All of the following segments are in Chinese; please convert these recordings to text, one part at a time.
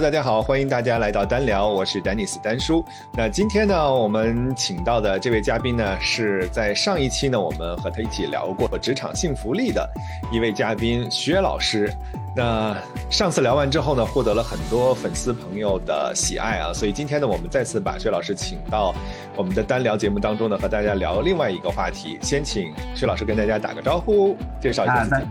大家好，欢迎大家来到单聊，我是丹尼斯丹叔。那今天呢，我们请到的这位嘉宾呢，是在上一期呢，我们和他一起聊过职场幸福力的一位嘉宾薛老师。那上次聊完之后呢，获得了很多粉丝朋友的喜爱啊，所以今天呢，我们再次把薛老师请到我们的单聊节目当中呢，和大家聊另外一个话题。先请薛老师跟大家打个招呼，介绍一下自己。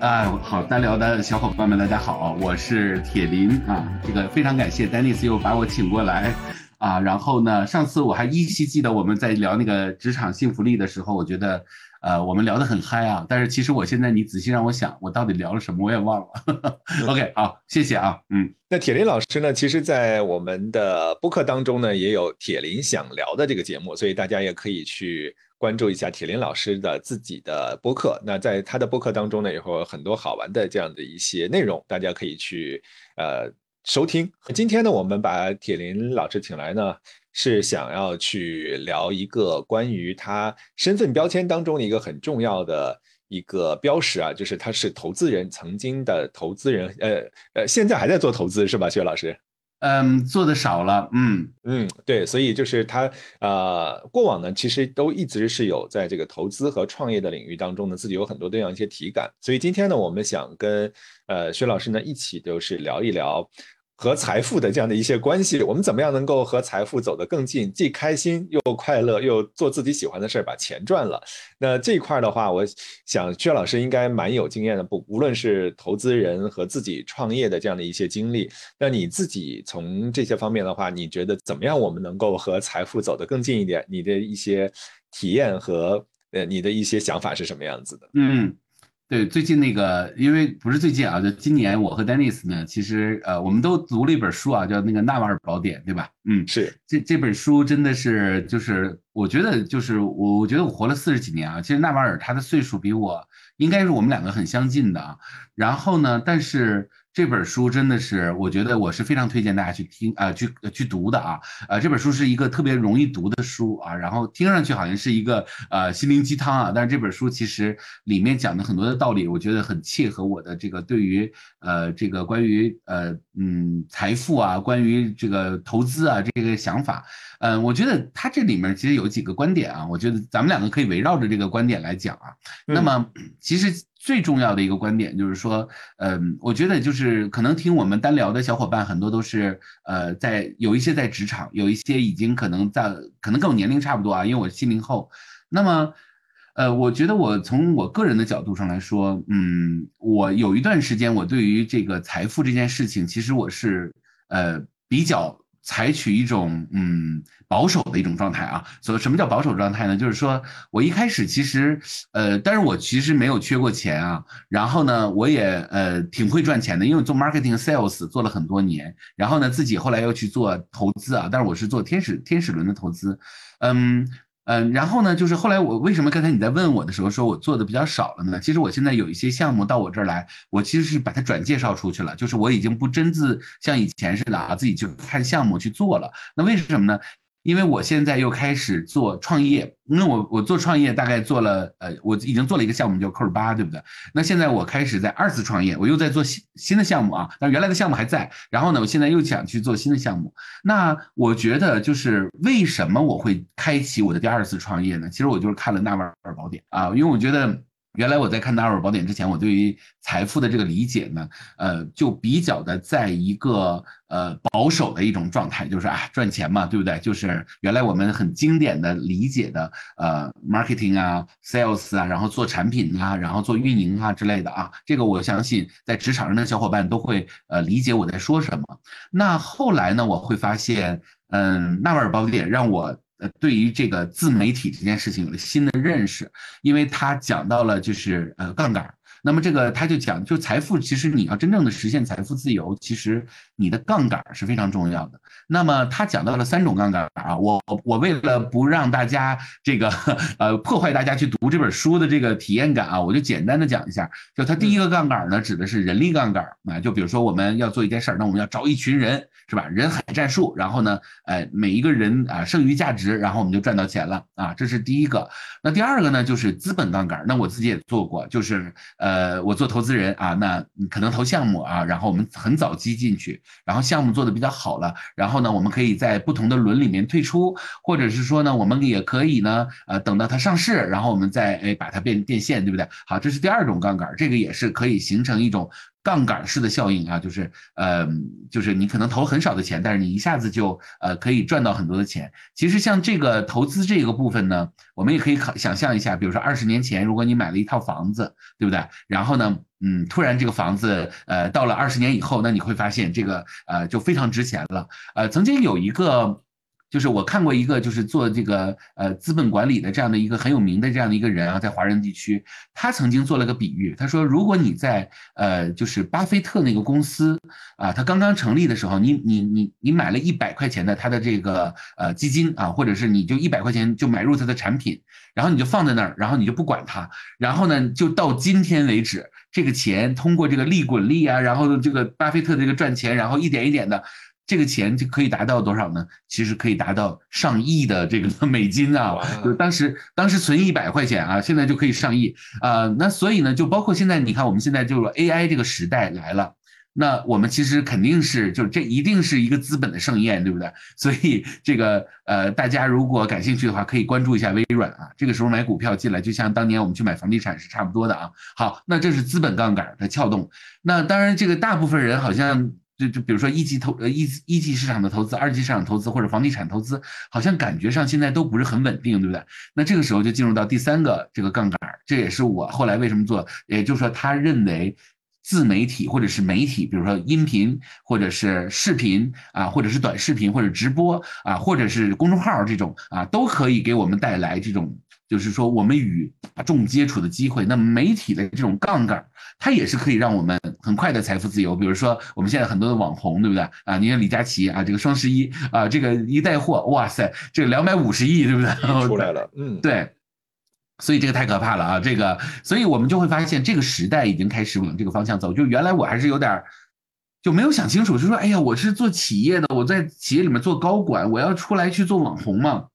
啊好，单聊的小伙伴们，大家好，我是铁林啊。这个非常感谢丹尼斯又把我请过来啊。然后呢，上次我还依稀记得我们在聊那个职场幸福力的时候，我觉得呃我们聊得很嗨啊。但是其实我现在你仔细让我想，我到底聊了什么我也忘了。OK，好，谢谢啊。嗯，那铁林老师呢，其实，在我们的播客当中呢，也有铁林想聊的这个节目，所以大家也可以去。关注一下铁林老师的自己的播客，那在他的播客当中呢，也会有很多好玩的这样的一些内容，大家可以去呃收听。今天呢，我们把铁林老师请来呢，是想要去聊一个关于他身份标签当中的一个很重要的一个标识啊，就是他是投资人，曾经的投资人，呃呃，现在还在做投资是吧，薛老师？嗯，做的少了，嗯嗯，对，所以就是他呃，过往呢，其实都一直是有在这个投资和创业的领域当中呢，自己有很多这样一些体感，所以今天呢，我们想跟呃薛老师呢一起就是聊一聊。和财富的这样的一些关系，我们怎么样能够和财富走得更近？既开心又快乐，又做自己喜欢的事儿，把钱赚了。那这一块的话，我想薛老师应该蛮有经验的，不无论是投资人和自己创业的这样的一些经历。那你自己从这些方面的话，你觉得怎么样？我们能够和财富走得更近一点？你的一些体验和呃，你的一些想法是什么样子的？嗯。对，最近那个，因为不是最近啊，就今年我和 Dennis 呢，其实呃，我们都读了一本书啊，叫那个《纳瓦尔宝典》，对吧？嗯，是这这本书真的是，就是我觉得就是我我觉得我活了四十几年啊，其实纳瓦尔他的岁数比我应该是我们两个很相近的啊，然后呢，但是。这本书真的是，我觉得我是非常推荐大家去听啊，去去读的啊。呃，这本书是一个特别容易读的书啊，然后听上去好像是一个呃心灵鸡汤啊，但是这本书其实里面讲的很多的道理，我觉得很切合我的这个对于呃这个关于呃嗯财富啊，关于这个投资啊这个想法。嗯，我觉得它这里面其实有几个观点啊，我觉得咱们两个可以围绕着这个观点来讲啊。那么其实。最重要的一个观点就是说，嗯，我觉得就是可能听我们单聊的小伙伴很多都是，呃，在有一些在职场，有一些已经可能在，可能跟我年龄差不多啊，因为我是七零后。那么，呃，我觉得我从我个人的角度上来说，嗯，我有一段时间我对于这个财富这件事情，其实我是呃比较。采取一种嗯保守的一种状态啊，所以什么叫保守状态呢？就是说我一开始其实呃，但是我其实没有缺过钱啊，然后呢，我也呃挺会赚钱的，因为做 marketing sales 做了很多年，然后呢，自己后来又去做投资啊，但是我是做天使天使轮的投资，嗯。嗯，然后呢，就是后来我为什么刚才你在问我的时候说我做的比较少了呢？其实我现在有一些项目到我这儿来，我其实是把它转介绍出去了，就是我已经不真自像以前似的啊，自己去看项目去做了。那为什么呢？因为我现在又开始做创业，因为我我做创业大概做了，呃，我已经做了一个项目叫扣八，对不对？那现在我开始在二次创业，我又在做新新的项目啊，但原来的项目还在。然后呢，我现在又想去做新的项目。那我觉得就是为什么我会开启我的第二次创业呢？其实我就是看了《纳瓦尔宝典》啊，因为我觉得。原来我在看《纳尔宝典》之前，我对于财富的这个理解呢，呃，就比较的在一个呃保守的一种状态，就是啊赚钱嘛，对不对？就是原来我们很经典的理解的呃 marketing 啊，sales 啊，然后做产品啊，然后做运营啊之类的啊，这个我相信在职场上的小伙伴都会呃理解我在说什么。那后来呢，我会发现，嗯，《纳瓦尔宝典》让我。呃，对于这个自媒体这件事情有了新的认识，因为他讲到了就是呃杠杆。那么这个他就讲，就财富其实你要真正的实现财富自由，其实你的杠杆是非常重要的。那么他讲到了三种杠杆啊，我我为了不让大家这个呃破坏大家去读这本书的这个体验感啊，我就简单的讲一下。就他第一个杠杆呢，指的是人力杠杆啊，就比如说我们要做一件事儿，那我们要招一群人。是吧？人海战术，然后呢，哎，每一个人啊，剩余价值，然后我们就赚到钱了啊，这是第一个。那第二个呢，就是资本杠杆。那我自己也做过，就是呃呃，我做投资人啊，那可能投项目啊，然后我们很早积进去，然后项目做的比较好了，然后呢，我们可以在不同的轮里面退出，或者是说呢，我们也可以呢，呃，等到它上市，然后我们再哎把它变变现，对不对？好，这是第二种杠杆，这个也是可以形成一种。杠杆式的效应啊，就是呃，就是你可能投很少的钱，但是你一下子就呃可以赚到很多的钱。其实像这个投资这个部分呢，我们也可以考想象一下，比如说二十年前，如果你买了一套房子，对不对？然后呢，嗯，突然这个房子呃到了二十年以后，那你会发现这个呃就非常值钱了。呃，曾经有一个。就是我看过一个，就是做这个呃资本管理的这样的一个很有名的这样的一个人啊，在华人地区，他曾经做了个比喻，他说，如果你在呃就是巴菲特那个公司啊，他刚刚成立的时候，你你你你买了一百块钱的他的这个呃基金啊，或者是你就一百块钱就买入他的产品，然后你就放在那儿，然后你就不管它，然后呢，就到今天为止，这个钱通过这个利滚利啊，然后这个巴菲特这个赚钱，然后一点一点的。这个钱就可以达到多少呢？其实可以达到上亿的这个美金啊！就当时当时存一百块钱啊，现在就可以上亿啊！那所以呢，就包括现在，你看我们现在就是 AI 这个时代来了，那我们其实肯定是就这一定是一个资本的盛宴，对不对？所以这个呃，大家如果感兴趣的话，可以关注一下微软啊。这个时候买股票进来，就像当年我们去买房地产是差不多的啊。好，那这是资本杠杆的撬动。那当然，这个大部分人好像。就就比如说一级投呃一一级市场的投资，二级市场投资或者房地产投资，好像感觉上现在都不是很稳定，对不对？那这个时候就进入到第三个这个杠杆，这也是我后来为什么做，也就是说他认为自媒体或者是媒体，比如说音频或者是视频啊，或者是短视频或者直播啊，或者是公众号这种啊，都可以给我们带来这种。就是说，我们与大众接触的机会，那媒体的这种杠杆，它也是可以让我们很快的财富自由。比如说，我们现在很多的网红，对不对啊？你看李佳琦啊，这个双十一啊，这个一带货，哇塞，这个两百五十亿，对不对？出来了，嗯，对。所以这个太可怕了啊！这个，所以我们就会发现，这个时代已经开始往这个方向走。就原来我还是有点就没有想清楚，就说，哎呀，我是做企业的，我在企业里面做高管，我要出来去做网红嘛。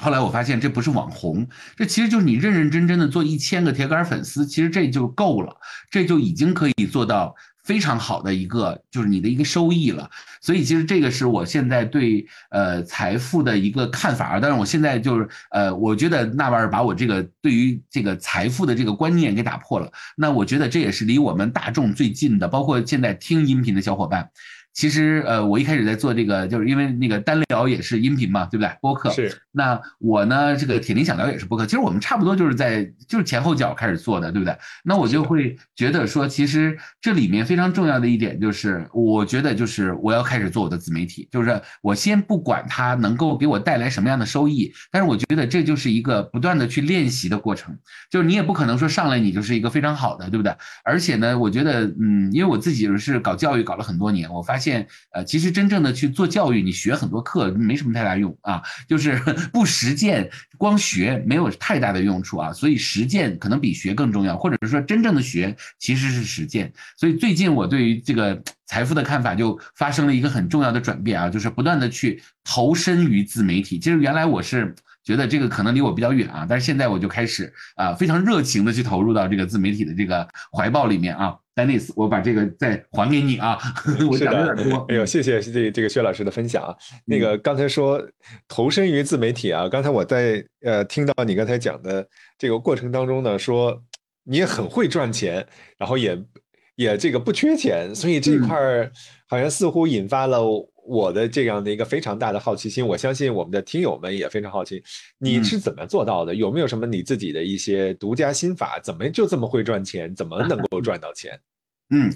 后来我发现这不是网红，这其实就是你认认真真的做一千个铁杆粉丝，其实这就够了，这就已经可以做到非常好的一个，就是你的一个收益了。所以其实这个是我现在对呃财富的一个看法。但是我现在就是呃，我觉得纳瓦尔把我这个对于这个财富的这个观念给打破了。那我觉得这也是离我们大众最近的，包括现在听音频的小伙伴。其实，呃，我一开始在做这个，就是因为那个单聊也是音频嘛，对不对？播客是。那我呢，这个铁林想聊也是播客。其实我们差不多就是在就是前后脚开始做的，对不对？那我就会觉得说，其实这里面非常重要的一点就是，我觉得就是我要开始做我的自媒体，就是我先不管它能够给我带来什么样的收益，但是我觉得这就是一个不断的去练习的过程。就是你也不可能说上来你就是一个非常好的，对不对？而且呢，我觉得，嗯，因为我自己是搞教育搞了很多年，我发现，呃，其实真正的去做教育，你学很多课没什么太大用啊，就是。不实践，光学没有太大的用处啊，所以实践可能比学更重要，或者是说真正的学其实是实践。所以最近我对于这个财富的看法就发生了一个很重要的转变啊，就是不断的去投身于自媒体。其实原来我是觉得这个可能离我比较远啊，但是现在我就开始啊非常热情的去投入到这个自媒体的这个怀抱里面啊。Dennis，我把这个再还给你啊！我讲的有点多。哎呦，谢谢这这个薛老师的分享啊。那个刚才说投身于自媒体啊，刚才我在呃听到你刚才讲的这个过程当中呢，说你也很会赚钱，然后也也这个不缺钱，所以这块儿好像似乎引发了。我的这样的一个非常大的好奇心，我相信我们的听友们也非常好奇，你是怎么做到的？有没有什么你自己的一些独家心法？怎么就这么会赚钱？怎么能够 赚到钱？嗯。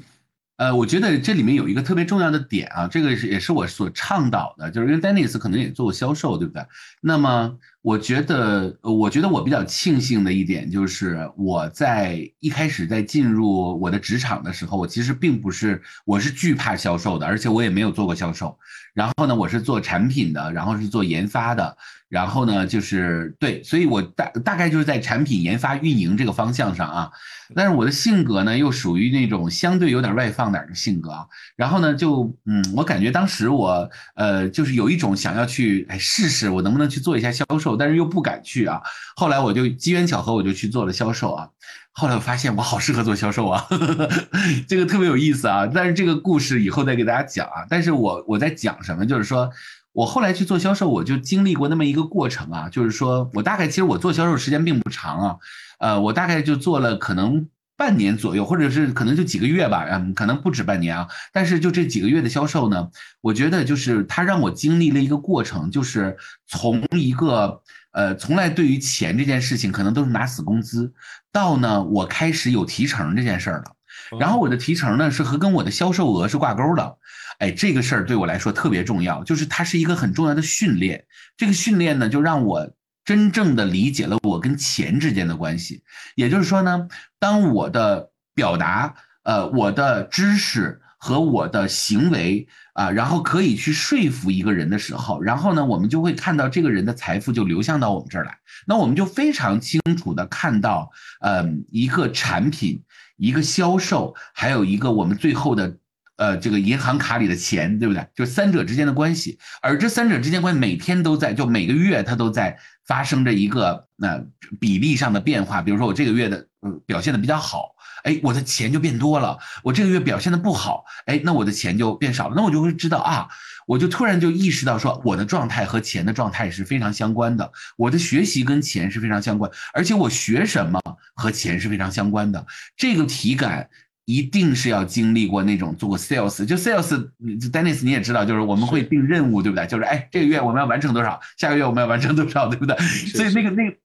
呃，我觉得这里面有一个特别重要的点啊，这个是也是我所倡导的，就是因为 Dennis 可能也做过销售，对不对？那么我觉得，我觉得我比较庆幸的一点就是，我在一开始在进入我的职场的时候，我其实并不是，我是惧怕销售的，而且我也没有做过销售。然后呢，我是做产品的，然后是做研发的，然后呢，就是对，所以我大大概就是在产品研发运营这个方向上啊。但是我的性格呢，又属于那种相对有点外放点的性格啊。然后呢，就嗯，我感觉当时我呃，就是有一种想要去哎试试我能不能去做一下销售。但是又不敢去啊。后来我就机缘巧合，我就去做了销售啊。后来我发现我好适合做销售啊，这个特别有意思啊。但是这个故事以后再给大家讲啊。但是我我在讲什么，就是说我后来去做销售，我就经历过那么一个过程啊，就是说我大概其实我做销售时间并不长啊，呃，我大概就做了可能。半年左右，或者是可能就几个月吧，嗯，可能不止半年啊。但是就这几个月的销售呢，我觉得就是它让我经历了一个过程，就是从一个呃从来对于钱这件事情可能都是拿死工资，到呢我开始有提成这件事儿了。然后我的提成呢是和跟我的销售额是挂钩的，哎，这个事儿对我来说特别重要，就是它是一个很重要的训练。这个训练呢就让我。真正的理解了我跟钱之间的关系，也就是说呢，当我的表达，呃，我的知识和我的行为啊，然后可以去说服一个人的时候，然后呢，我们就会看到这个人的财富就流向到我们这儿来，那我们就非常清楚的看到，嗯，一个产品，一个销售，还有一个我们最后的。呃，这个银行卡里的钱，对不对？就三者之间的关系，而这三者之间关系每天都在，就每个月它都在发生着一个那比例上的变化。比如说我这个月的呃表现的比较好，哎，我的钱就变多了；我这个月表现的不好，哎，那我的钱就变少了。那我就会知道啊，我就突然就意识到说，我的状态和钱的状态是非常相关的，我的学习跟钱是非常相关，而且我学什么和钱是非常相关的。这个体感。一定是要经历过那种做过 sales，就 sales，Dennis 你也知道，就是我们会定任务，对不对？就是哎，这个月我们要完成多少，下个月我们要完成多少，对不对？所以那个那个，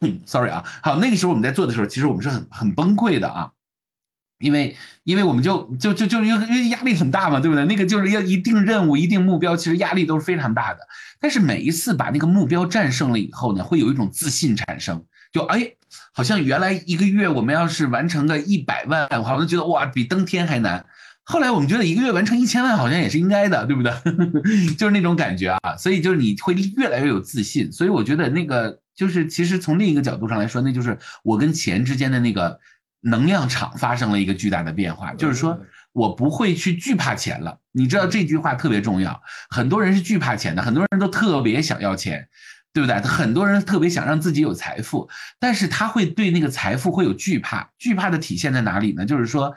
嗯，sorry 啊，好，那个时候我们在做的时候，其实我们是很很崩溃的啊，因为因为我们就就就就因为因为压力很大嘛，对不对？那个就是要一定任务、一定目标，其实压力都是非常大的。但是每一次把那个目标战胜了以后呢，会有一种自信产生。就哎，好像原来一个月我们要是完成个一百万，好像觉得哇比登天还难。后来我们觉得一个月完成一千万好像也是应该的，对不对？就是那种感觉啊。所以就是你会越来越有自信。所以我觉得那个就是其实从另一个角度上来说，那就是我跟钱之间的那个能量场发生了一个巨大的变化。就是说我不会去惧怕钱了。你知道这句话特别重要。很多人是惧怕钱的，很多人都特别想要钱。对不对？很多人特别想让自己有财富，但是他会对那个财富会有惧怕。惧怕的体现在哪里呢？就是说，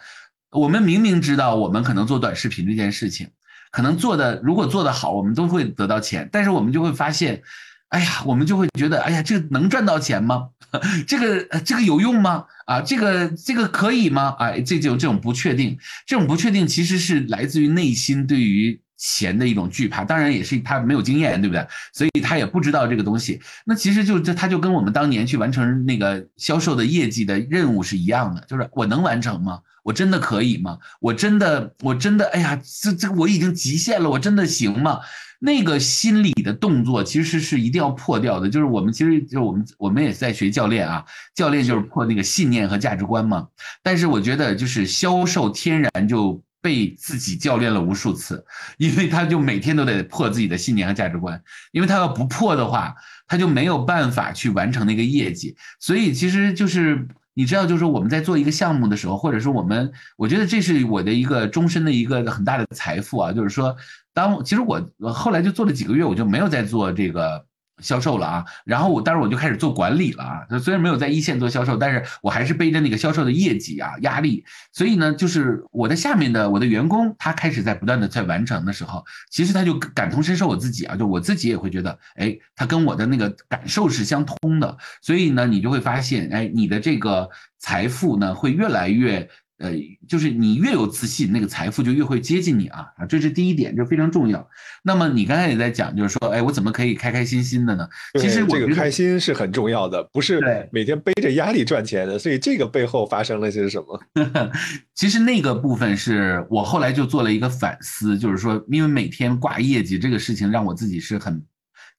我们明明知道我们可能做短视频这件事情，可能做的如果做得好，我们都会得到钱，但是我们就会发现，哎呀，我们就会觉得，哎呀，这个能赚到钱吗？这个这个有用吗？啊，这个这个可以吗？哎，这种这种不确定，这种不确定其实是来自于内心对于。钱的一种惧怕，当然也是他没有经验，对不对？所以他也不知道这个东西。那其实就这，他就跟我们当年去完成那个销售的业绩的任务是一样的，就是我能完成吗？我真的可以吗？我真的，我真的，哎呀，这这我已经极限了，我真的行吗？那个心理的动作其实是一定要破掉的。就是我们其实就我们我们也在学教练啊，教练就是破那个信念和价值观嘛。但是我觉得就是销售天然就。被自己教练了无数次，因为他就每天都得破自己的信念和价值观，因为他要不破的话，他就没有办法去完成那个业绩。所以其实就是你知道，就是我们在做一个项目的时候，或者说我们，我觉得这是我的一个终身的一个很大的财富啊，就是说，当其实我后来就做了几个月，我就没有再做这个。销售了啊，然后我，当时我就开始做管理了啊。虽然没有在一线做销售，但是我还是背着那个销售的业绩啊压力。所以呢，就是我的下面的我的员工，他开始在不断的在完成的时候，其实他就感同身受我自己啊，就我自己也会觉得，哎，他跟我的那个感受是相通的。所以呢，你就会发现，哎，你的这个财富呢会越来越。呃，就是你越有自信，那个财富就越会接近你啊啊，这是第一点，就非常重要。那么你刚才也在讲，就是说，哎，我怎么可以开开心心的呢？其实这个开心是很重要的，不是每天背着压力赚钱的。所以这个背后发生了些什么？其实那个部分是我后来就做了一个反思，就是说，因为每天挂业绩这个事情，让我自己是很。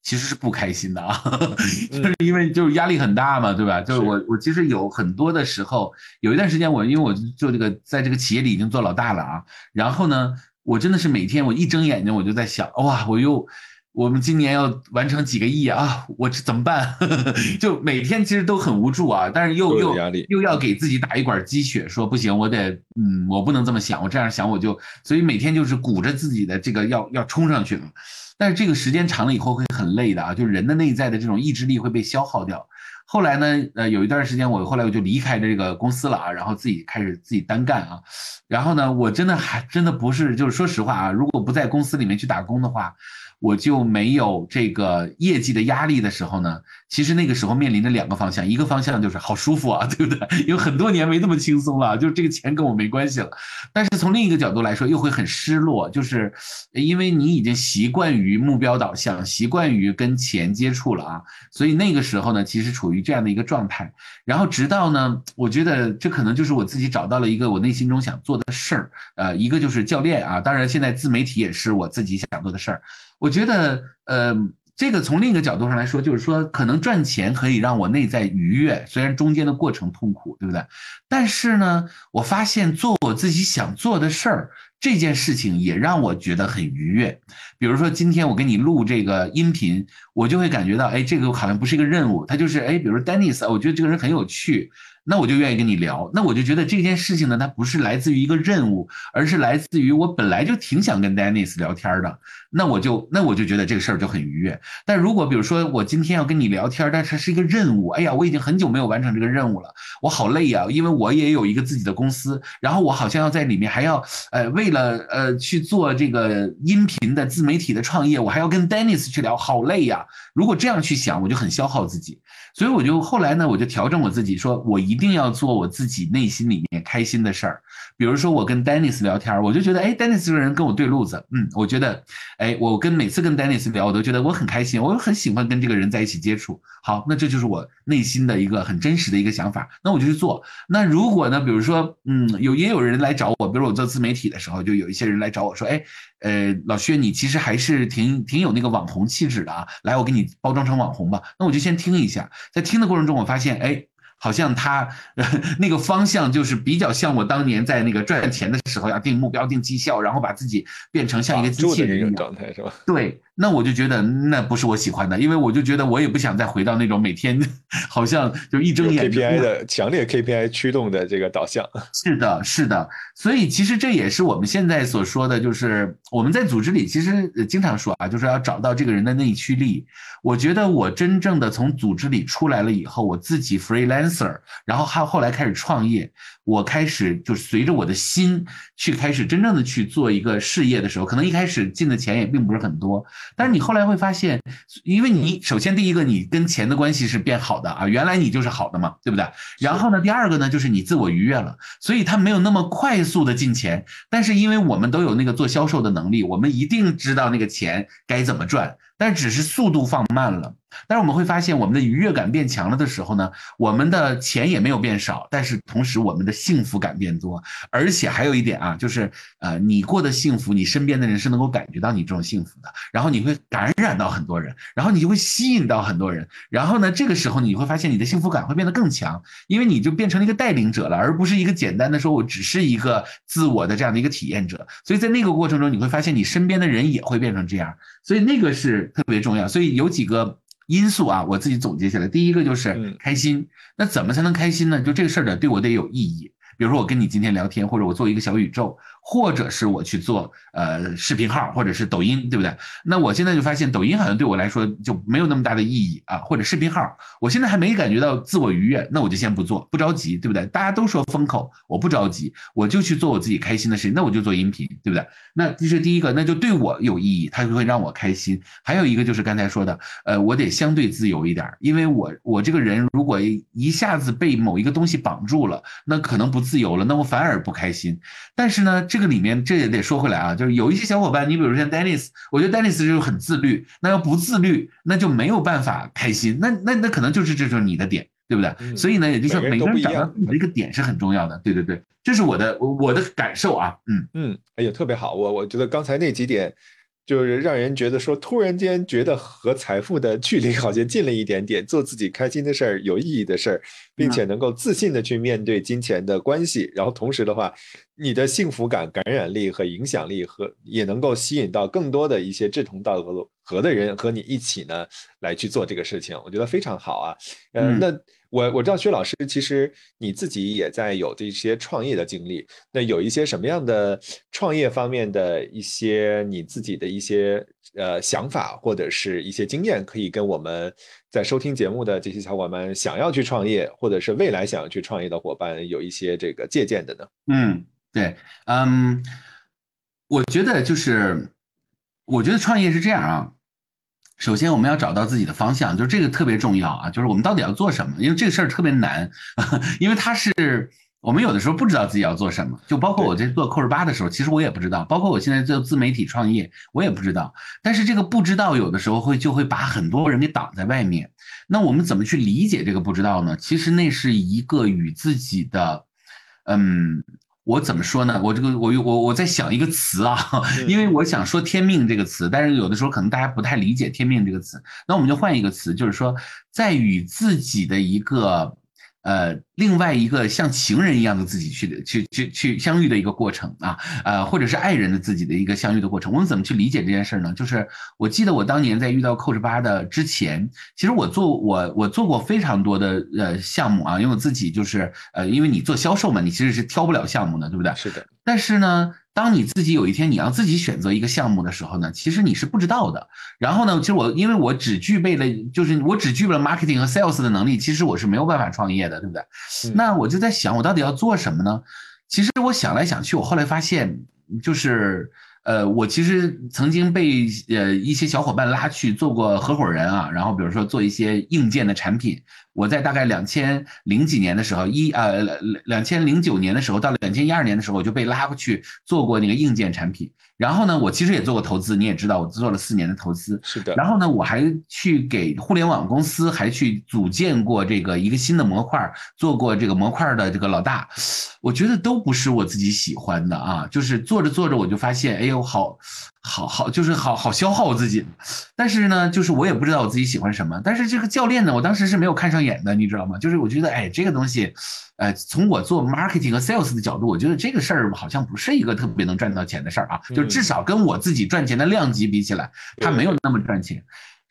其实是不开心的啊，就是因为就是压力很大嘛，对吧？就是我我其实有很多的时候，有一段时间我因为我做这个在这个企业里已经做老大了啊，然后呢，我真的是每天我一睁眼睛我就在想，哇，我又我们今年要完成几个亿啊，我这怎么办？就每天其实都很无助啊，但是又又又要给自己打一管鸡血，说不行，我得嗯，我不能这么想，我这样想我就，所以每天就是鼓着自己的这个要要冲上去了。但是这个时间长了以后会很累的啊，就是人的内在的这种意志力会被消耗掉。后来呢，呃，有一段时间我后来我就离开这个公司了啊，然后自己开始自己单干啊。然后呢，我真的还真的不是，就是说实话啊，如果不在公司里面去打工的话。我就没有这个业绩的压力的时候呢，其实那个时候面临着两个方向，一个方向就是好舒服啊，对不对？因为很多年没那么轻松了，就是这个钱跟我没关系了。但是从另一个角度来说，又会很失落，就是因为你已经习惯于目标导向，习惯于跟钱接触了啊，所以那个时候呢，其实处于这样的一个状态。然后直到呢，我觉得这可能就是我自己找到了一个我内心中想做的事儿，呃，一个就是教练啊，当然现在自媒体也是我自己想做的事儿。我觉得，呃，这个从另一个角度上来说，就是说，可能赚钱可以让我内在愉悦，虽然中间的过程痛苦，对不对？但是呢，我发现做我自己想做的事儿，这件事情也让我觉得很愉悦。比如说，今天我给你录这个音频，我就会感觉到，哎，这个好像不是一个任务，它就是，哎，比如说 Dennis，我觉得这个人很有趣。那我就愿意跟你聊，那我就觉得这件事情呢，它不是来自于一个任务，而是来自于我本来就挺想跟 Dennis 聊天的。那我就那我就觉得这个事儿就很愉悦。但如果比如说我今天要跟你聊天，但是是一个任务，哎呀，我已经很久没有完成这个任务了，我好累呀，因为我也有一个自己的公司，然后我好像要在里面还要呃为为了呃去做这个音频的自媒体的创业，我还要跟 Dennis 去聊，好累呀。如果这样去想，我就很消耗自己。所以我就后来呢，我就调整我自己，说我一定要做我自己内心里面开心的事儿。比如说我跟 Dennis 聊天，我就觉得，哎，Dennis 这个人跟我对路子，嗯，我觉得，哎，我跟每次跟 Dennis 聊，我都觉得我很开心，我很喜欢跟这个人在一起接触。好，那这就是我内心的一个很真实的一个想法，那我就去做。那如果呢，比如说，嗯，有也有人来找我，比如我做自媒体的时候，就有一些人来找我说，哎，呃，老薛，你其实还是挺挺有那个网红气质的啊，来，我给你包装成网红吧。那我就先听一下。在听的过程中，我发现，哎，好像他 那个方向就是比较像我当年在那个赚钱的时候要定目标、定绩效，然后把自己变成像一个机器人一样状态，是吧？对。那我就觉得那不是我喜欢的，因为我就觉得我也不想再回到那种每天 好像就一睁眼 KPI 的强烈 KPI 驱动的这个导向。是的，是的。所以其实这也是我们现在所说的，就是我们在组织里其实经常说啊，就是要找到这个人的内驱力。我觉得我真正的从组织里出来了以后，我自己 freelancer，然后还后来开始创业，我开始就随着我的心去开始真正的去做一个事业的时候，可能一开始进的钱也并不是很多。但是你后来会发现，因为你首先第一个，你跟钱的关系是变好的啊，原来你就是好的嘛，对不对？然后呢，第二个呢，就是你自我愉悦了，所以它没有那么快速的进钱。但是因为我们都有那个做销售的能力，我们一定知道那个钱该怎么赚。但只是速度放慢了，但是我们会发现，我们的愉悦感变强了的时候呢，我们的钱也没有变少，但是同时我们的幸福感变多，而且还有一点啊，就是呃，你过的幸福，你身边的人是能够感觉到你这种幸福的，然后你会感染到很多人，然后你就会吸引到很多人，然后呢，这个时候你会发现你的幸福感会变得更强，因为你就变成了一个带领者了，而不是一个简单的说我只是一个自我的这样的一个体验者，所以在那个过程中，你会发现你身边的人也会变成这样，所以那个是。特别重要，所以有几个因素啊，我自己总结下来，第一个就是开心。那怎么才能开心呢？就这个事儿呢，对我得有意义。比如说我跟你今天聊天，或者我做一个小宇宙。或者是我去做呃视频号，或者是抖音，对不对？那我现在就发现抖音好像对我来说就没有那么大的意义啊，或者视频号，我现在还没感觉到自我愉悦，那我就先不做，不着急，对不对？大家都说风口，我不着急，我就去做我自己开心的事情，那我就做音频，对不对？那这是第一个，那就对我有意义，它就会让我开心。还有一个就是刚才说的，呃，我得相对自由一点，因为我我这个人如果一下子被某一个东西绑住了，那可能不自由了，那我反而不开心。但是呢。这个里面这也得说回来啊，就是有一些小伙伴，你比如说像 Dennis，我觉得 Dennis 就是很自律，那要不自律，那就没有办法开心，那那那可能就是这就是你的点，对不对？所以呢，也就是说每个人找到自己的一个点是很重要的，对对对，这是我的我的感受啊，嗯嗯，哎呀，特别好，我我觉得刚才那几点。就是让人觉得说，突然间觉得和财富的距离好像近了一点点，做自己开心的事儿、有意义的事儿，并且能够自信的去面对金钱的关系，然后同时的话，你的幸福感、感染力和影响力和也能够吸引到更多的一些志同道合合的人和你一起呢来去做这个事情，我觉得非常好啊。嗯，那我我知道薛老师其实你自己也在有这些创业的经历，那有一些什么样的创业方面的一些你自己的一些呃想法或者是一些经验，可以跟我们在收听节目的这些小伙伴想要去创业或者是未来想要去创业的伙伴有一些这个借鉴的呢？嗯，对，嗯，我觉得就是，我觉得创业是这样啊。首先，我们要找到自己的方向，就是这个特别重要啊！就是我们到底要做什么？因为这个事儿特别难，因为它是我们有的时候不知道自己要做什么。就包括我在做扣十八的时候，其实我也不知道。包括我现在做自媒体创业，我也不知道。但是这个不知道有的时候会就会把很多人给挡在外面。那我们怎么去理解这个不知道呢？其实那是一个与自己的，嗯。我怎么说呢？我这个我我我在想一个词啊，因为我想说“天命”这个词，但是有的时候可能大家不太理解“天命”这个词，那我们就换一个词，就是说在与自己的一个。呃，另外一个像情人一样的自己去的去去去相遇的一个过程啊，呃，或者是爱人的自己的一个相遇的过程，我们怎么去理解这件事呢？就是我记得我当年在遇到 Coach 八的之前，其实我做我我做过非常多的呃项目啊，因为我自己就是呃，因为你做销售嘛，你其实是挑不了项目的，对不对？是的。但是呢。当你自己有一天你要自己选择一个项目的时候呢，其实你是不知道的。然后呢，其实我因为我只具备了，就是我只具备了 marketing 和 sales 的能力，其实我是没有办法创业的，对不对？那我就在想，我到底要做什么呢？其实我想来想去，我后来发现，就是呃，我其实曾经被呃一些小伙伴拉去做过合伙人啊，然后比如说做一些硬件的产品。我在大概两千零几年的时候，一呃两千零九年的时候，到两千一二年的时候，我就被拉过去做过那个硬件产品。然后呢，我其实也做过投资，你也知道，我做了四年的投资。是的。然后呢，我还去给互联网公司还去组建过这个一个新的模块，做过这个模块的这个老大。我觉得都不是我自己喜欢的啊，就是做着做着我就发现，哎呦，好，好好，就是好好消耗我自己。但是呢，就是我也不知道我自己喜欢什么。但是这个教练呢，我当时是没有看上眼的，你知道吗？就是我觉得，哎，这个东西。呃，从我做 marketing 和 sales 的角度，我觉得这个事儿好像不是一个特别能赚到钱的事儿啊，就至少跟我自己赚钱的量级比起来，它没有那么赚钱。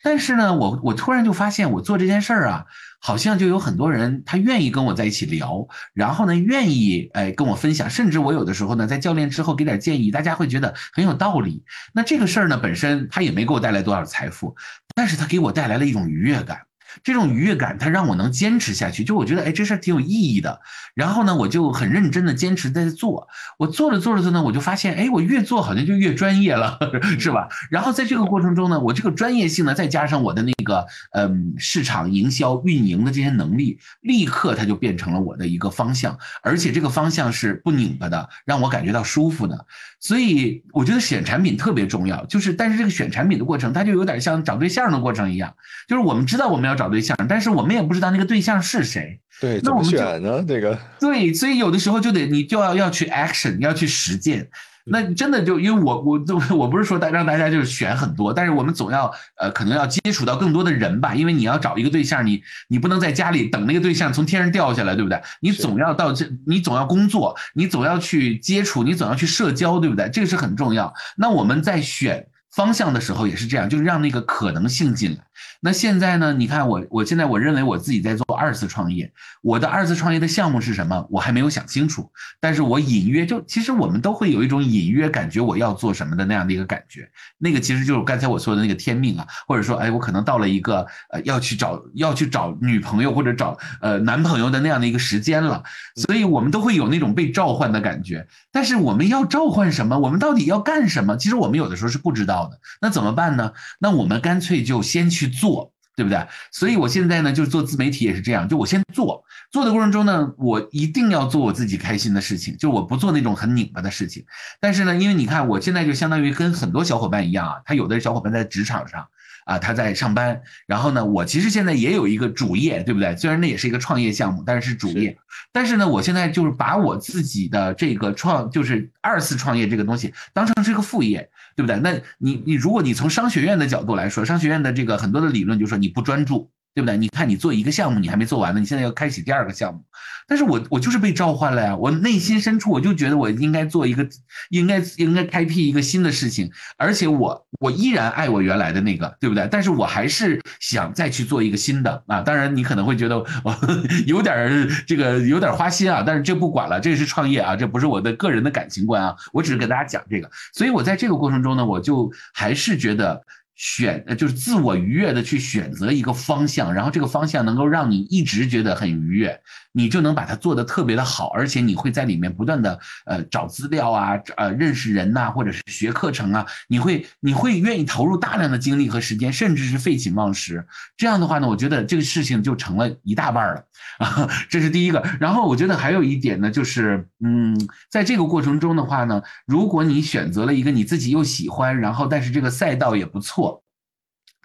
但是呢，我我突然就发现，我做这件事儿啊，好像就有很多人他愿意跟我在一起聊，然后呢，愿意哎跟我分享，甚至我有的时候呢，在教练之后给点建议，大家会觉得很有道理。那这个事儿呢，本身他也没给我带来多少财富，但是他给我带来了一种愉悦感。这种愉悦感，它让我能坚持下去。就我觉得，哎，这事儿挺有意义的。然后呢，我就很认真的坚持在做。我做着做着做呢，我就发现，哎，我越做好像就越专业了，是吧？然后在这个过程中呢，我这个专业性呢，再加上我的那个，嗯，市场营销运营的这些能力，立刻它就变成了我的一个方向。而且这个方向是不拧巴的，让我感觉到舒服的。所以我觉得选产品特别重要。就是，但是这个选产品的过程，它就有点像找对象的过程一样。就是我们知道我们要。找对象，但是我们也不知道那个对象是谁。对，那我们选呢？这个对，所以有的时候就得你就要要去 action，要去实践。那真的就因为我我都我不是说大让大家就是选很多，但是我们总要呃可能要接触到更多的人吧，因为你要找一个对象，你你不能在家里等那个对象从天上掉下来，对不对？你总要到这，你总要工作，你总要去接触，你总要去社交，对不对？这个是很重要。那我们在选。方向的时候也是这样，就是让那个可能性进来。那现在呢？你看我，我现在我认为我自己在做二次创业。我的二次创业的项目是什么？我还没有想清楚。但是我隐约就，其实我们都会有一种隐约感觉，我要做什么的那样的一个感觉。那个其实就是刚才我说的那个天命啊，或者说，哎，我可能到了一个呃要去找要去找女朋友或者找呃男朋友的那样的一个时间了。所以我们都会有那种被召唤的感觉。但是我们要召唤什么？我们到底要干什么？其实我们有的时候是不知道的。那怎么办呢？那我们干脆就先去做，对不对？所以我现在呢，就是做自媒体也是这样，就我先做，做的过程中呢，我一定要做我自己开心的事情，就我不做那种很拧巴的事情。但是呢，因为你看，我现在就相当于跟很多小伙伴一样啊，他有的小伙伴在职场上。啊，他在上班，然后呢，我其实现在也有一个主业，对不对？虽然那也是一个创业项目，但是是主业。但是呢，我现在就是把我自己的这个创，就是二次创业这个东西当成是个副业，对不对？那你你如果你从商学院的角度来说，商学院的这个很多的理论就说你不专注。对不对？你看你做一个项目，你还没做完呢，你现在要开启第二个项目，但是我我就是被召唤了呀，我内心深处我就觉得我应该做一个，应该应该开辟一个新的事情，而且我我依然爱我原来的那个，对不对？但是我还是想再去做一个新的啊。当然你可能会觉得我 有点这个有点花心啊，但是这不管了，这是创业啊，这不是我的个人的感情观啊，我只是跟大家讲这个。所以我在这个过程中呢，我就还是觉得。选呃就是自我愉悦的去选择一个方向，然后这个方向能够让你一直觉得很愉悦，你就能把它做得特别的好，而且你会在里面不断的呃找资料啊，呃认识人呐，或者是学课程啊，你会你会愿意投入大量的精力和时间，甚至是废寝忘食。这样的话呢，我觉得这个事情就成了一大半了啊，这是第一个。然后我觉得还有一点呢，就是嗯，在这个过程中的话呢，如果你选择了一个你自己又喜欢，然后但是这个赛道也不错。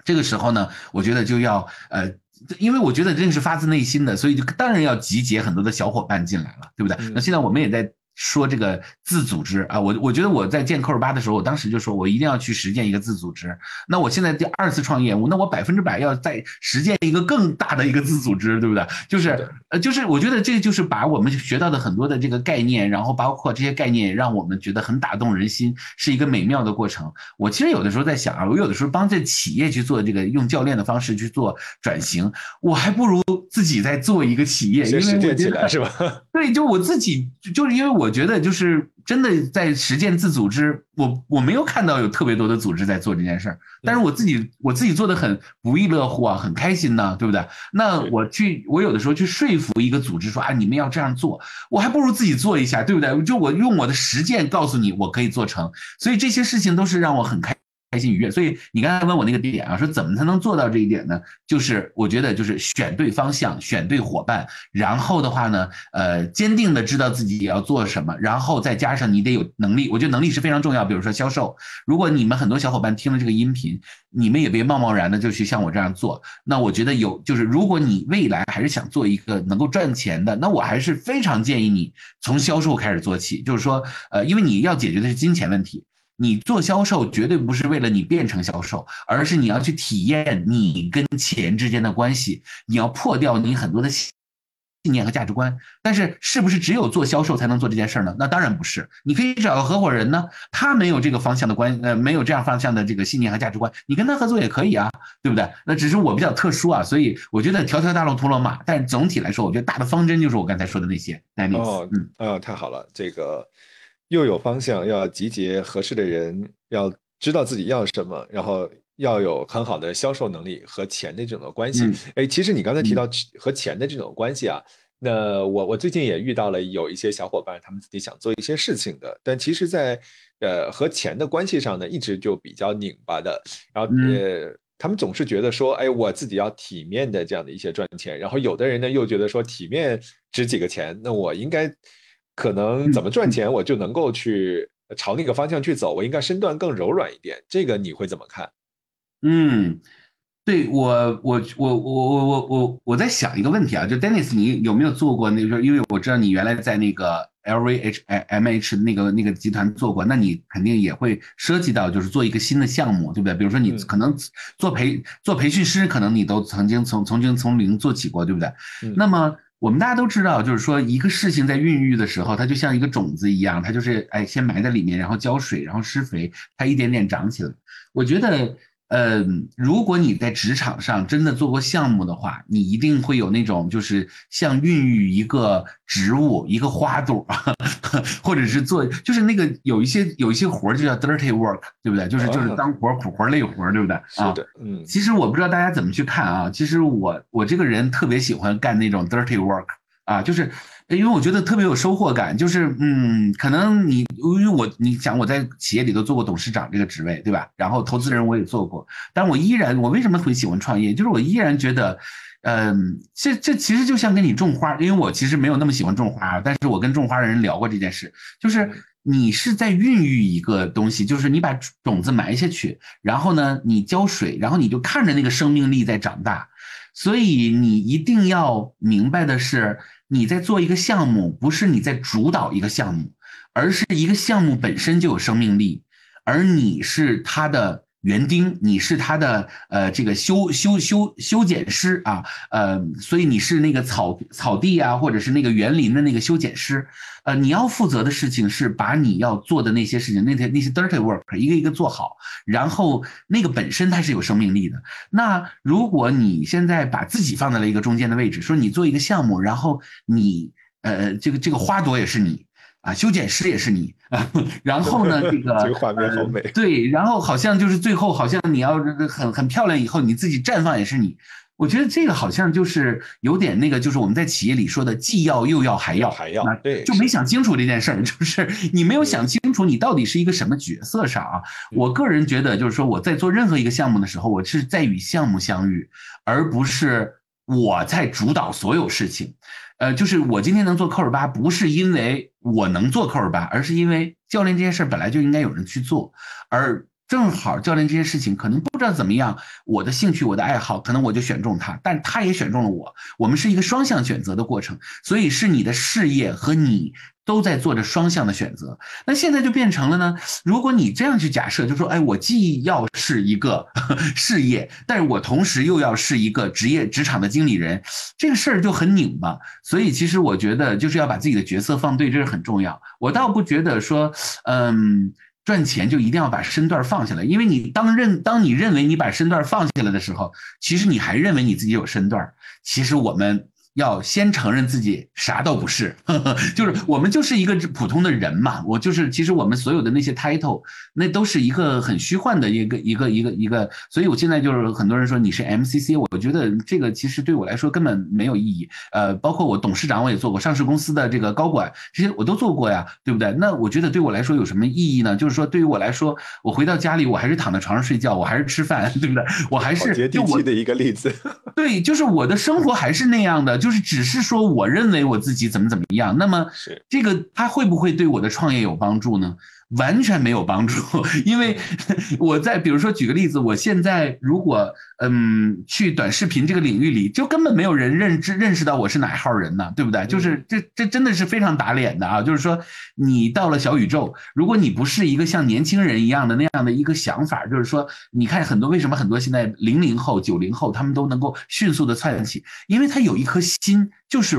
这个时候呢，我觉得就要呃，因为我觉得这个是发自内心的，所以就当然要集结很多的小伙伴进来了，对不对？那现在我们也在。说这个自组织啊，我我觉得我在建扣二八的时候，我当时就说我一定要去实践一个自组织。那我现在第二次创业，我那我百分之百要再实践一个更大的一个自组织，对不对？就是呃，就是我觉得这就是把我们学到的很多的这个概念，然后包括这些概念让我们觉得很打动人心，是一个美妙的过程。我其实有的时候在想啊，我有的时候帮这企业去做这个用教练的方式去做转型，我还不如自己在做一个企业，因为实践起来是吧？对，就我自己就是因为我。觉得就是真的在实践自组织，我我没有看到有特别多的组织在做这件事儿，但是我自己我自己做的很不亦乐乎啊，很开心呐，对不对？那我去，我有的时候去说服一个组织说啊，你们要这样做，我还不如自己做一下，对不对？就我用我的实践告诉你，我可以做成，所以这些事情都是让我很开。开心愉悦，所以你刚才问我那个点啊，说怎么才能做到这一点呢？就是我觉得就是选对方向，选对伙伴，然后的话呢，呃，坚定的知道自己也要做什么，然后再加上你得有能力，我觉得能力是非常重要。比如说销售，如果你们很多小伙伴听了这个音频，你们也别贸贸然的就去像我这样做。那我觉得有就是，如果你未来还是想做一个能够赚钱的，那我还是非常建议你从销售开始做起。就是说，呃，因为你要解决的是金钱问题。你做销售绝对不是为了你变成销售，而是你要去体验你跟钱之间的关系，你要破掉你很多的信念和价值观。但是，是不是只有做销售才能做这件事呢？那当然不是。你可以找个合伙人呢，他没有这个方向的关，呃，没有这样方向的这个信念和价值观，你跟他合作也可以啊，对不对？那只是我比较特殊啊，所以我觉得条条大路通罗马。但是总体来说，我觉得大的方针就是我刚才说的那些。哦，嗯，啊，太好了，这个。又有方向，要集结合适的人，要知道自己要什么，然后要有很好的销售能力和钱的这种关系。哎，其实你刚才提到和钱的这种关系啊，那我我最近也遇到了有一些小伙伴，他们自己想做一些事情的，但其实，在呃和钱的关系上呢，一直就比较拧巴的。然后呃，他们总是觉得说，哎，我自己要体面的这样的一些赚钱，然后有的人呢又觉得说，体面值几个钱，那我应该。可能怎么赚钱，我就能够去朝那个方向去走。我应该身段更柔软一点，这个你会怎么看？嗯，对我，我，我，我，我，我，我，我在想一个问题啊，就 Dennis，你有没有做过那个？因为我知道你原来在那个 LVMH 那个那个集团做过，那你肯定也会涉及到就是做一个新的项目，对不对？比如说你可能做培做培训师，可能你都曾经从曾经从零做起过，对不对？那么。我们大家都知道，就是说一个事情在孕育的时候，它就像一个种子一样，它就是哎，先埋在里面，然后浇水，然后施肥，它一点点长起来。我觉得。嗯，如果你在职场上真的做过项目的话，你一定会有那种就是像孕育一个植物、一个花朵，或者是做就是那个有一些有一些活就叫 dirty work，对不对？就是就是脏活苦活累活，对不对？是的，嗯。其实我不知道大家怎么去看啊。其实我我这个人特别喜欢干那种 dirty work 啊，就是。因为我觉得特别有收获感，就是嗯，可能你因为我你想我在企业里头做过董事长这个职位，对吧？然后投资人我也做过，但我依然我为什么会喜欢创业？就是我依然觉得，嗯，这这其实就像跟你种花，因为我其实没有那么喜欢种花，但是我跟种花的人聊过这件事，就是你是在孕育一个东西，就是你把种子埋下去，然后呢你浇水，然后你就看着那个生命力在长大，所以你一定要明白的是。你在做一个项目，不是你在主导一个项目，而是一个项目本身就有生命力，而你是它的园丁，你是他的呃这个修修修修剪师啊，呃，所以你是那个草草地啊，或者是那个园林的那个修剪师，呃，你要负责的事情是把你要做的那些事情，那些那些 dirty work 一个一个做好，然后那个本身它是有生命力的。那如果你现在把自己放在了一个中间的位置，说你做一个项目，然后你呃这个这个花朵也是你。啊，修剪师也是你啊，然后呢，这个 这个画面好美，对，然后好像就是最后好像你要很很漂亮，以后你自己绽放也是你，我觉得这个好像就是有点那个，就是我们在企业里说的既要又要还要还要，对，就没想清楚这件事儿，就是你没有想清楚你到底是一个什么角色上啊。我个人觉得就是说我在做任何一个项目的时候，我是在与项目相遇，而不是我在主导所有事情。呃，就是我今天能做扣二八，不是因为我能做扣二八，而是因为教练这件事本来就应该有人去做，而正好教练这件事情可能不知道怎么样，我的兴趣、我的爱好，可能我就选中他，但他也选中了我，我们是一个双向选择的过程，所以是你的事业和你。都在做着双向的选择，那现在就变成了呢？如果你这样去假设，就说，哎，我既要是一个 事业，但是我同时又要是一个职业职场的经理人，这个事儿就很拧巴。所以，其实我觉得就是要把自己的角色放对，这是很重要。我倒不觉得说，嗯，赚钱就一定要把身段放下来，因为你当认当你认为你把身段放下来的时候，其实你还认为你自己有身段。其实我们。要先承认自己啥都不是，就是我们就是一个普通的人嘛。我就是，其实我们所有的那些 title，那都是一个很虚幻的一个一个一个一个。所以我现在就是很多人说你是 MCC，我觉得这个其实对我来说根本没有意义。呃，包括我董事长我也做过，上市公司的这个高管这些我都做过呀，对不对？那我觉得对我来说有什么意义呢？就是说对于我来说，我回到家里我还是躺在床上睡觉，我还是吃饭，对不对？我还是接地气的一个例子。对，就是我的生活还是那样的。就是只是说，我认为我自己怎么怎么样，那么这个他会不会对我的创业有帮助呢？完全没有帮助，因为 我在比如说举个例子，我现在如果嗯去短视频这个领域里，就根本没有人认知认识到我是哪号人呢，对不对？就是这这真的是非常打脸的啊！就是说你到了小宇宙，如果你不是一个像年轻人一样的那样的一个想法，就是说你看很多为什么很多现在零零后、九零后他们都能够迅速的窜起，因为他有一颗心，就是。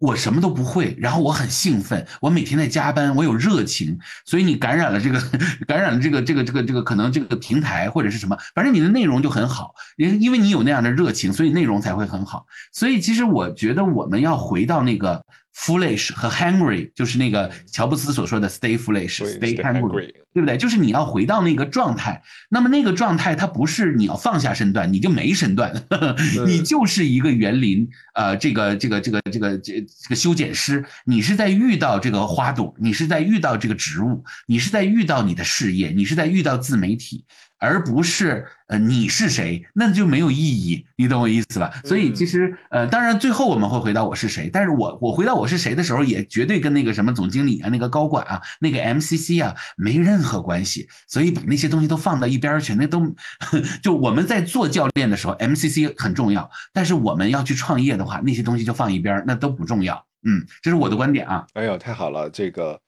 我什么都不会，然后我很兴奋，我每天在加班，我有热情，所以你感染了这个，感染了这个这个这个这个可能这个平台或者是什么，反正你的内容就很好，因因为你有那样的热情，所以内容才会很好。所以其实我觉得我们要回到那个。Foolish 和 hungry 就是那个乔布斯所说的 stay foolish，stay hungry，对不对？就是你要回到那个状态。那么那个状态，它不是你要放下身段，你就没身段，你就是一个园林，呃，这个这个这个这个这这个修剪师，你是在遇到这个花朵，你是在遇到这个植物，你是在遇到你的事业，你是在遇到自媒体。而不是呃你是谁，那就没有意义，你懂我意思吧？所以其实呃，当然最后我们会回到我是谁，但是我我回到我是谁的时候，也绝对跟那个什么总经理啊、那个高管啊、那个 MCC 啊没任何关系。所以把那些东西都放到一边去，那都 就我们在做教练的时候，MCC 很重要，但是我们要去创业的话，那些东西就放一边，那都不重要。嗯，这是我的观点啊。哎呦，太好了，这个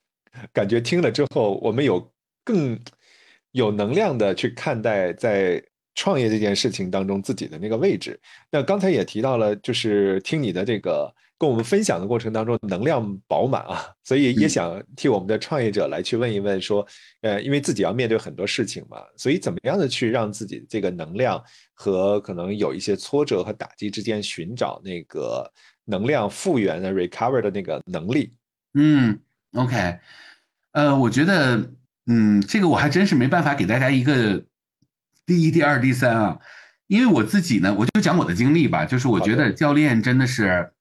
感觉听了之后，我们有更。有能量的去看待在创业这件事情当中自己的那个位置。那刚才也提到了，就是听你的这个跟我们分享的过程当中，能量饱满啊，所以也想替我们的创业者来去问一问，说，呃，因为自己要面对很多事情嘛，所以怎么样的去让自己这个能量和可能有一些挫折和打击之间寻找那个能量复原的 recover 的那个能力？嗯，OK，呃，我觉得。嗯，这个我还真是没办法给大家一个第一、第二、第三啊，因为我自己呢，我就讲我的经历吧。就是我觉得教练真的是，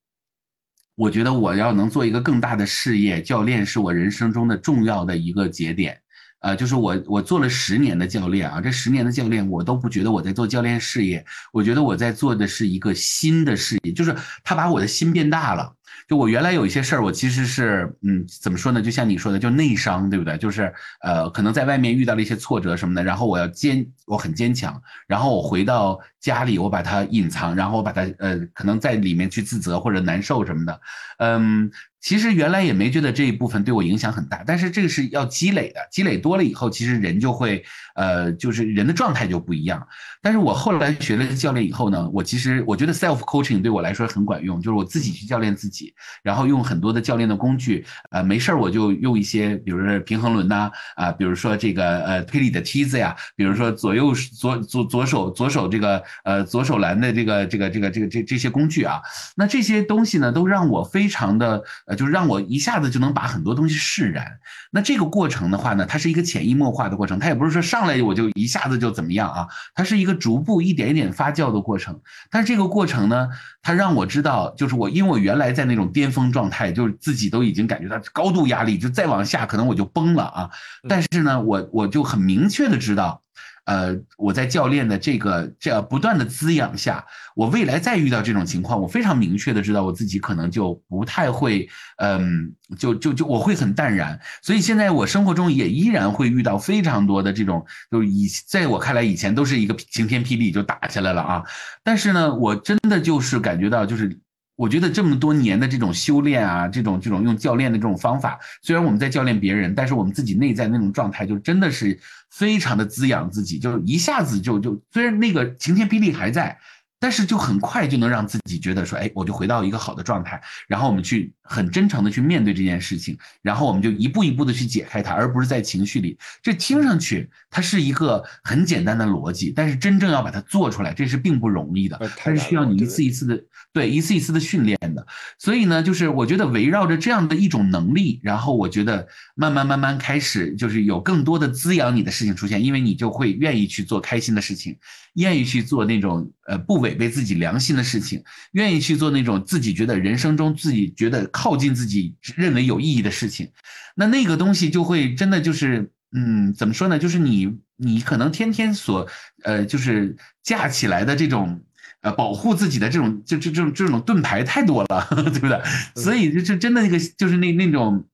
我觉得我要能做一个更大的事业，教练是我人生中的重要的一个节点。呃，就是我我做了十年的教练啊，这十年的教练我都不觉得我在做教练事业，我觉得我在做的是一个新的事业，就是他把我的心变大了。我原来有一些事儿，我其实是，嗯，怎么说呢？就像你说的，就内伤，对不对？就是，呃，可能在外面遇到了一些挫折什么的，然后我要坚，我很坚强，然后我回到家里，我把它隐藏，然后我把它呃，可能在里面去自责或者难受什么的，嗯。其实原来也没觉得这一部分对我影响很大，但是这个是要积累的，积累多了以后，其实人就会，呃，就是人的状态就不一样。但是我后来学了教练以后呢，我其实我觉得 self coaching 对我来说很管用，就是我自己去教练自己，然后用很多的教练的工具，呃，没事儿我就用一些，比如说平衡轮呐，啊，比如说这个呃推理的梯子呀，比如说左右左左左手左手这个呃左手篮的这个这个这个这个这这些工具啊，那这些东西呢，都让我非常的。就是让我一下子就能把很多东西释然。那这个过程的话呢，它是一个潜移默化的过程，它也不是说上来我就一下子就怎么样啊，它是一个逐步一点一点发酵的过程。但是这个过程呢，它让我知道，就是我因为我原来在那种巅峰状态，就是自己都已经感觉到高度压力，就再往下可能我就崩了啊。但是呢，我我就很明确的知道。呃，我在教练的这个这样不断的滋养下，我未来再遇到这种情况，我非常明确的知道我自己可能就不太会，嗯，就就就我会很淡然。所以现在我生活中也依然会遇到非常多的这种，就以在我看来以前都是一个晴天霹雳就打下来了啊。但是呢，我真的就是感觉到就是。我觉得这么多年的这种修炼啊，这种这种用教练的这种方法，虽然我们在教练别人，但是我们自己内在那种状态，就真的是非常的滋养自己，就一下子就就虽然那个晴天霹雳还在。但是就很快就能让自己觉得说，哎，我就回到一个好的状态，然后我们去很真诚的去面对这件事情，然后我们就一步一步的去解开它，而不是在情绪里。这听上去它是一个很简单的逻辑，但是真正要把它做出来，这是并不容易的，它是需要你一次一次的对一次一次的训练的。所以呢，就是我觉得围绕着这样的一种能力，然后我觉得慢慢慢慢开始就是有更多的滋养你的事情出现，因为你就会愿意去做开心的事情，愿意去做那种呃不违。违背自己良心的事情，愿意去做那种自己觉得人生中自己觉得靠近自己认为有意义的事情，那那个东西就会真的就是，嗯，怎么说呢？就是你你可能天天所呃就是架起来的这种呃保护自己的这种就这这种这种盾牌太多了，对不对？所以就就真的那个就是那那种。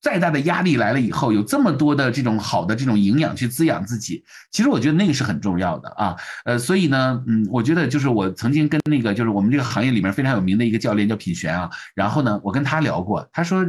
再大的压力来了以后，有这么多的这种好的这种营养去滋养自己，其实我觉得那个是很重要的啊。呃，所以呢，嗯，我觉得就是我曾经跟那个就是我们这个行业里面非常有名的一个教练叫品璇啊，然后呢，我跟他聊过，他说。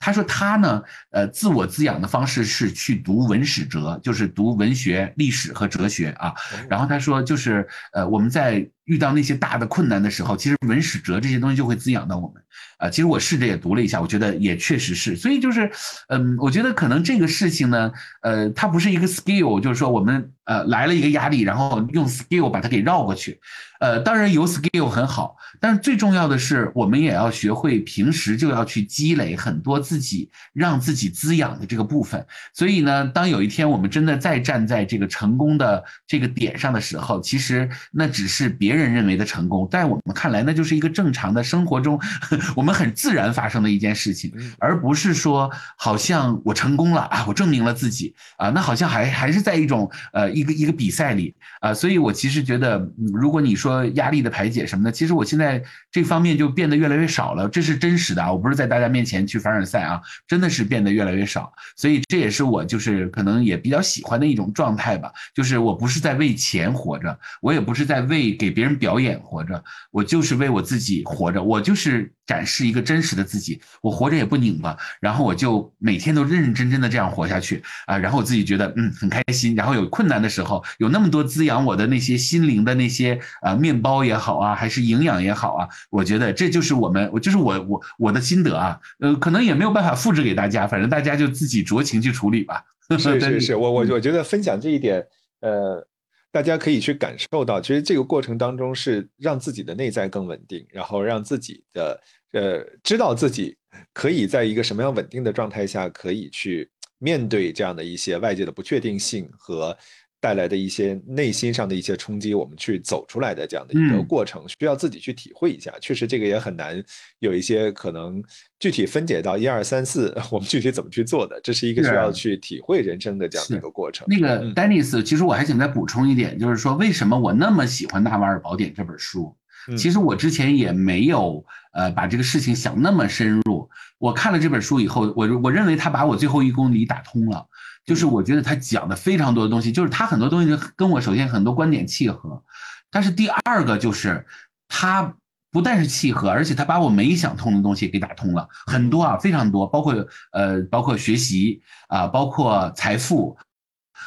他说他呢，呃，自我滋养的方式是去读文史哲，就是读文学、历史和哲学啊。然后他说，就是呃，我们在遇到那些大的困难的时候，其实文史哲这些东西就会滋养到我们。啊，其实我试着也读了一下，我觉得也确实是。所以就是，嗯，我觉得可能这个事情呢，呃，它不是一个 skill，就是说我们呃来了一个压力，然后用 skill 把它给绕过去。呃，当然有 skill 很好，但是最重要的是，我们也要学会平时就要去积累很多自己让自己滋养的这个部分。所以呢，当有一天我们真的再站在这个成功的这个点上的时候，其实那只是别人认为的成功，在我们看来，那就是一个正常的生活中 我们很自然发生的一件事情，而不是说好像我成功了啊，我证明了自己啊，那好像还还是在一种呃一个一个比赛里啊。所以我其实觉得，如果你说。压力的排解什么的，其实我现在这方面就变得越来越少了，这是真实的啊！我不是在大家面前去凡尔赛啊，真的是变得越来越少。所以这也是我就是可能也比较喜欢的一种状态吧，就是我不是在为钱活着，我也不是在为给别人表演活着，我就是为我自己活着，我就是。展示一个真实的自己，我活着也不拧巴，然后我就每天都认认真真的这样活下去啊，然后我自己觉得嗯很开心，然后有困难的时候，有那么多滋养我的那些心灵的那些啊面包也好啊，还是营养也好啊，我觉得这就是我们我就是我我我的心得啊，呃，可能也没有办法复制给大家，反正大家就自己酌情去处理吧。是是是，我我我觉得分享这一点，呃。大家可以去感受到，其实这个过程当中是让自己的内在更稳定，然后让自己的呃知道自己可以在一个什么样稳定的状态下，可以去面对这样的一些外界的不确定性和。带来的一些内心上的一些冲击，我们去走出来的这样的一个过程，需要自己去体会一下。确实，这个也很难有一些可能具体分解到一二三四，我们具体怎么去做的，这是一个需要去体会人生的这样的一个过程。那个丹尼斯，其实我还想再补充一点，就是说为什么我那么喜欢《纳瓦尔宝典》这本书？其实我之前也没有呃把这个事情想那么深入。我看了这本书以后，我我认为他把我最后一公里打通了。就是我觉得他讲的非常多的东西，就是他很多东西跟我首先很多观点契合，但是第二个就是他不但是契合，而且他把我没想通的东西给打通了很多啊，非常多，包括呃，包括学习啊，包括财富。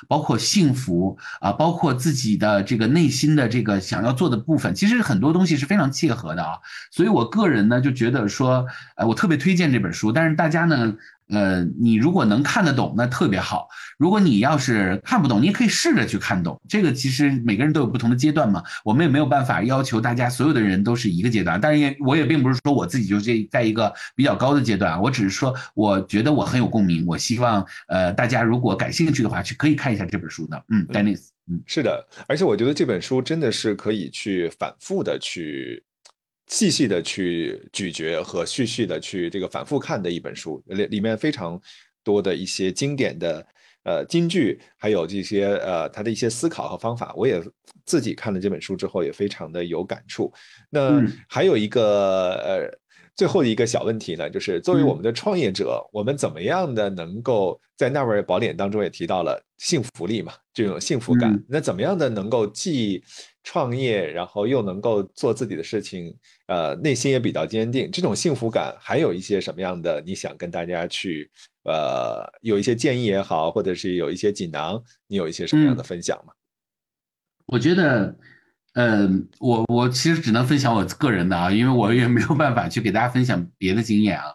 包括幸福啊，包括自己的这个内心的这个想要做的部分，其实很多东西是非常契合的啊。所以我个人呢就觉得说，呃，我特别推荐这本书。但是大家呢。呃，你如果能看得懂，那特别好。如果你要是看不懂，你也可以试着去看懂。这个其实每个人都有不同的阶段嘛，我们也没有办法要求大家所有的人都是一个阶段。但是也我也并不是说我自己就这在一个比较高的阶段啊，我只是说我觉得我很有共鸣。我希望呃大家如果感兴趣的话，去可以看一下这本书的。嗯，Dennis，嗯，是的，而且我觉得这本书真的是可以去反复的去。细细的去咀嚼和细细的去这个反复看的一本书，里里面非常多的一些经典的呃金句，还有这些呃他的一些思考和方法，我也自己看了这本书之后也非常的有感触。那还有一个呃最后一个小问题呢，就是作为我们的创业者，我们怎么样的能够在那位宝典当中也提到了幸福力嘛，这种幸福感，那怎么样的能够既创业，然后又能够做自己的事情？呃，内心也比较坚定，这种幸福感还有一些什么样的？你想跟大家去，呃，有一些建议也好，或者是有一些锦囊，你有一些什么样的分享吗？我觉得，嗯，我我其实只能分享我个人的啊，因为我也没有办法去给大家分享别的经验啊。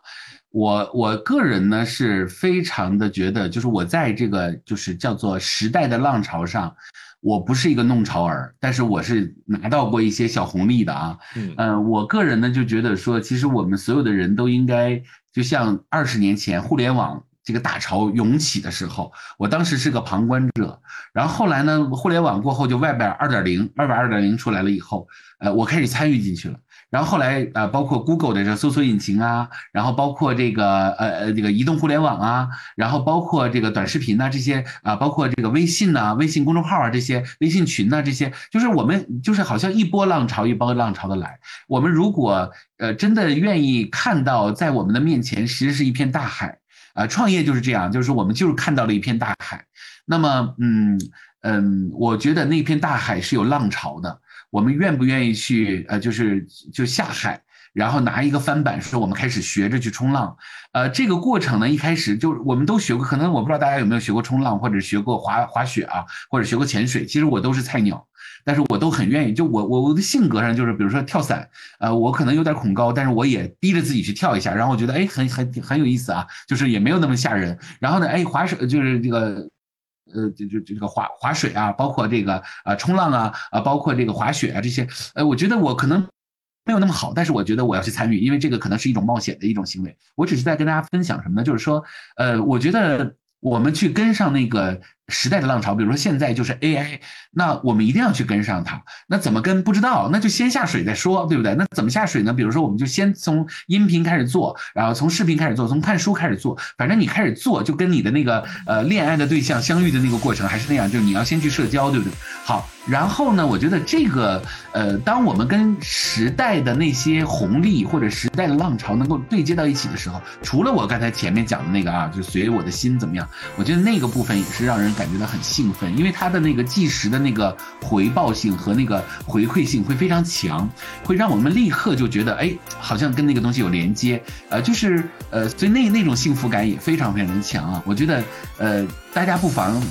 我我个人呢是非常的觉得，就是我在这个就是叫做时代的浪潮上。我不是一个弄潮儿，但是我是拿到过一些小红利的啊。嗯，我个人呢就觉得说，其实我们所有的人都应该，就像二十年前互联网这个大潮涌起的时候，我当时是个旁观者。然后后来呢，互联网过后就外边二点零、外边二点零出来了以后，呃，我开始参与进去了。然后后来呃，包括 Google 的这搜索引擎啊，然后包括这个呃呃这个移动互联网啊，然后包括这个短视频呐这些啊，包括这个微信呐、微信公众号啊这些、微信群呐这些，就是我们就是好像一波浪潮一波浪潮的来。我们如果呃真的愿意看到在我们的面前其实是一片大海啊，创业就是这样，就是我们就是看到了一片大海。那么嗯嗯，我觉得那片大海是有浪潮的。我们愿不愿意去？呃，就是就下海，然后拿一个帆板，说我们开始学着去冲浪。呃，这个过程呢，一开始就我们都学过，可能我不知道大家有没有学过冲浪，或者学过滑滑雪啊，或者学过潜水。其实我都是菜鸟，但是我都很愿意。就我我我的性格上就是，比如说跳伞，呃，我可能有点恐高，但是我也逼着自己去跳一下，然后我觉得哎，很很很有意思啊，就是也没有那么吓人。然后呢，哎，滑水就是这个。呃，就就这个滑滑水啊，包括这个啊冲浪啊，啊包括这个滑雪啊这些，呃，我觉得我可能没有那么好，但是我觉得我要去参与，因为这个可能是一种冒险的一种行为。我只是在跟大家分享什么呢？就是说，呃，我觉得我们去跟上那个。时代的浪潮，比如说现在就是 AI，那我们一定要去跟上它。那怎么跟不知道，那就先下水再说，对不对？那怎么下水呢？比如说，我们就先从音频开始做，然后从视频开始做，从看书开始做。反正你开始做，就跟你的那个呃恋爱的对象相遇的那个过程还是那样，就是你要先去社交，对不对？好，然后呢，我觉得这个呃，当我们跟时代的那些红利或者时代的浪潮能够对接到一起的时候，除了我刚才前面讲的那个啊，就随我的心怎么样？我觉得那个部分也是让人。感感觉到很兴奋，因为它的那个计时的那个回报性和那个回馈性会非常强，会让我们立刻就觉得，哎，好像跟那个东西有连接，呃，就是呃，所以那那种幸福感也非常非常的强啊。我觉得，呃，大家不妨。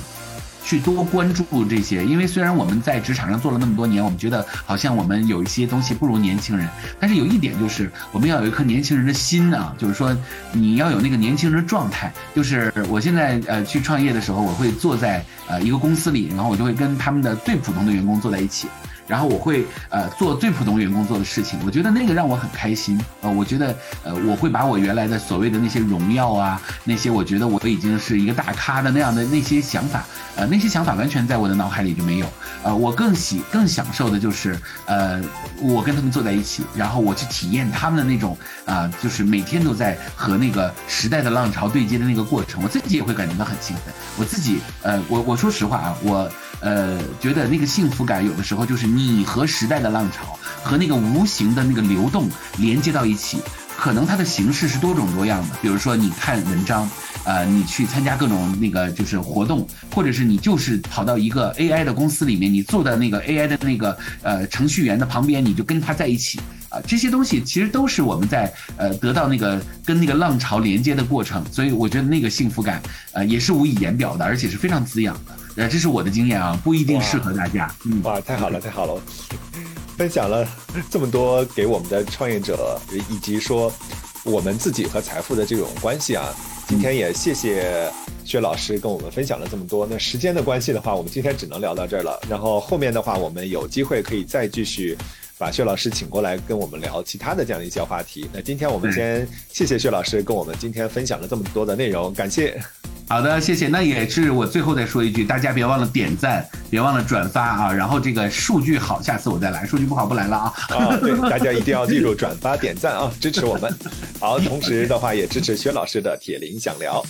去多关注这些，因为虽然我们在职场上做了那么多年，我们觉得好像我们有一些东西不如年轻人，但是有一点就是我们要有一颗年轻人的心啊，就是说你要有那个年轻人的状态。就是我现在呃去创业的时候，我会坐在呃一个公司里，然后我就会跟他们的最普通的员工坐在一起。然后我会呃做最普通员工做的事情，我觉得那个让我很开心。呃，我觉得呃我会把我原来的所谓的那些荣耀啊，那些我觉得我已经是一个大咖的那样的那些想法，呃那些想法完全在我的脑海里就没有。呃，我更喜更享受的就是呃我跟他们坐在一起，然后我去体验他们的那种啊，就是每天都在和那个时代的浪潮对接的那个过程，我自己也会感觉到很兴奋。我自己呃我我说实话啊，我。呃，觉得那个幸福感有的时候就是你你和时代的浪潮和那个无形的那个流动连接到一起，可能它的形式是多种多样的。比如说你看文章，呃，你去参加各种那个就是活动，或者是你就是跑到一个 AI 的公司里面，你坐在那个 AI 的那个呃程序员的旁边，你就跟他在一起啊，这些东西其实都是我们在呃得到那个跟那个浪潮连接的过程。所以我觉得那个幸福感呃也是无以言表的，而且是非常滋养的。呃，这是我的经验啊，不一定适合大家。嗯，哇，太好了，太好了，分享了这么多给我们的创业者，以及说我们自己和财富的这种关系啊。今天也谢谢薛老师跟我们分享了这么多。那时间的关系的话，我们今天只能聊到这儿了。然后后面的话，我们有机会可以再继续把薛老师请过来跟我们聊其他的这样一些话题。那今天我们先谢谢薛老师跟我们今天分享了这么多的内容，感谢。好的，谢谢。那也是我最后再说一句，大家别忘了点赞，别忘了转发啊。然后这个数据好，下次我再来；数据不好，不来了啊。啊，对，大家一定要记住转发、点赞啊，支持我们。好，同时的话 也支持薛老师的铁林想聊。